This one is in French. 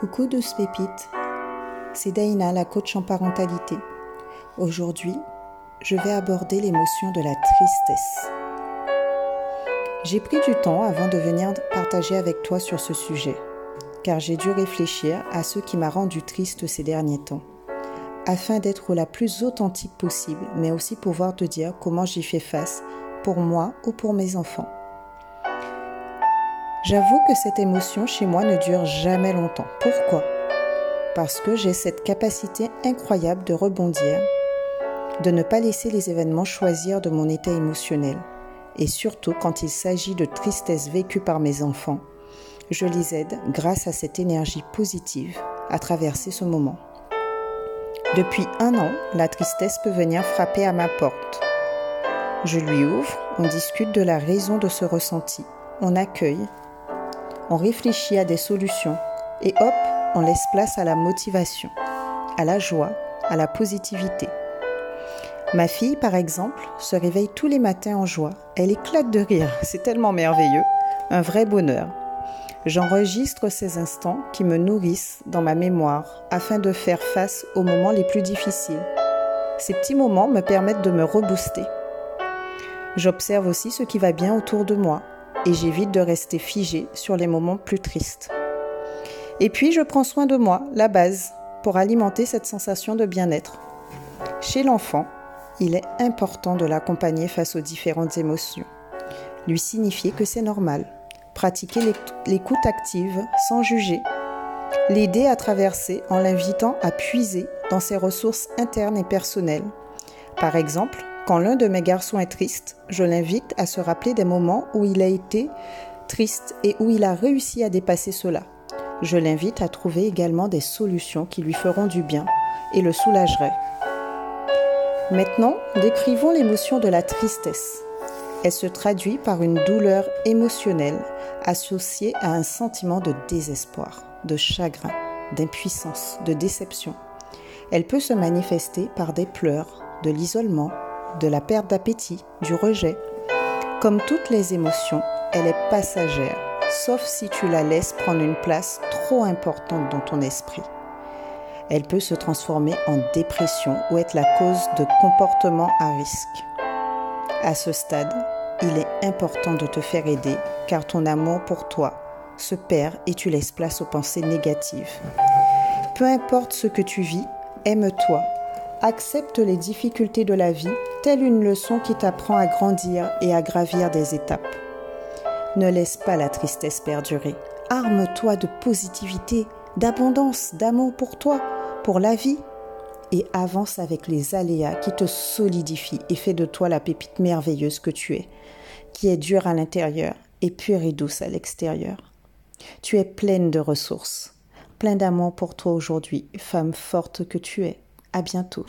Coucou douce pépite, c'est Daina, la coach en parentalité. Aujourd'hui, je vais aborder l'émotion de la tristesse. J'ai pris du temps avant de venir partager avec toi sur ce sujet, car j'ai dû réfléchir à ce qui m'a rendu triste ces derniers temps, afin d'être la plus authentique possible, mais aussi pouvoir te dire comment j'y fais face, pour moi ou pour mes enfants. J'avoue que cette émotion chez moi ne dure jamais longtemps. Pourquoi? Parce que j'ai cette capacité incroyable de rebondir, de ne pas laisser les événements choisir de mon état émotionnel. Et surtout quand il s'agit de tristesse vécue par mes enfants, je les aide grâce à cette énergie positive à traverser ce moment. Depuis un an, la tristesse peut venir frapper à ma porte. Je lui ouvre, on discute de la raison de ce ressenti, on accueille on réfléchit à des solutions et hop, on laisse place à la motivation, à la joie, à la positivité. Ma fille, par exemple, se réveille tous les matins en joie. Elle éclate de rire, c'est tellement merveilleux, un vrai bonheur. J'enregistre ces instants qui me nourrissent dans ma mémoire afin de faire face aux moments les plus difficiles. Ces petits moments me permettent de me rebooster. J'observe aussi ce qui va bien autour de moi, et j'évite de rester figé sur les moments plus tristes. Et puis je prends soin de moi, la base, pour alimenter cette sensation de bien-être. Chez l'enfant, il est important de l'accompagner face aux différentes émotions, lui signifier que c'est normal, pratiquer l'écoute active sans juger, l'aider à traverser en l'invitant à puiser dans ses ressources internes et personnelles. Par exemple, quand l'un de mes garçons est triste, je l'invite à se rappeler des moments où il a été triste et où il a réussi à dépasser cela. Je l'invite à trouver également des solutions qui lui feront du bien et le soulageraient. Maintenant, décrivons l'émotion de la tristesse. Elle se traduit par une douleur émotionnelle associée à un sentiment de désespoir, de chagrin, d'impuissance, de déception. Elle peut se manifester par des pleurs, de l'isolement, de la perte d'appétit, du rejet. Comme toutes les émotions, elle est passagère, sauf si tu la laisses prendre une place trop importante dans ton esprit. Elle peut se transformer en dépression ou être la cause de comportements à risque. À ce stade, il est important de te faire aider car ton amour pour toi se perd et tu laisses place aux pensées négatives. Peu importe ce que tu vis, aime-toi Accepte les difficultés de la vie, telle une leçon qui t'apprend à grandir et à gravir des étapes. Ne laisse pas la tristesse perdurer. Arme-toi de positivité, d'abondance, d'amour pour toi, pour la vie, et avance avec les aléas qui te solidifient et fait de toi la pépite merveilleuse que tu es, qui est dure à l'intérieur et pure et douce à l'extérieur. Tu es pleine de ressources, plein d'amour pour toi aujourd'hui, femme forte que tu es. À bientôt.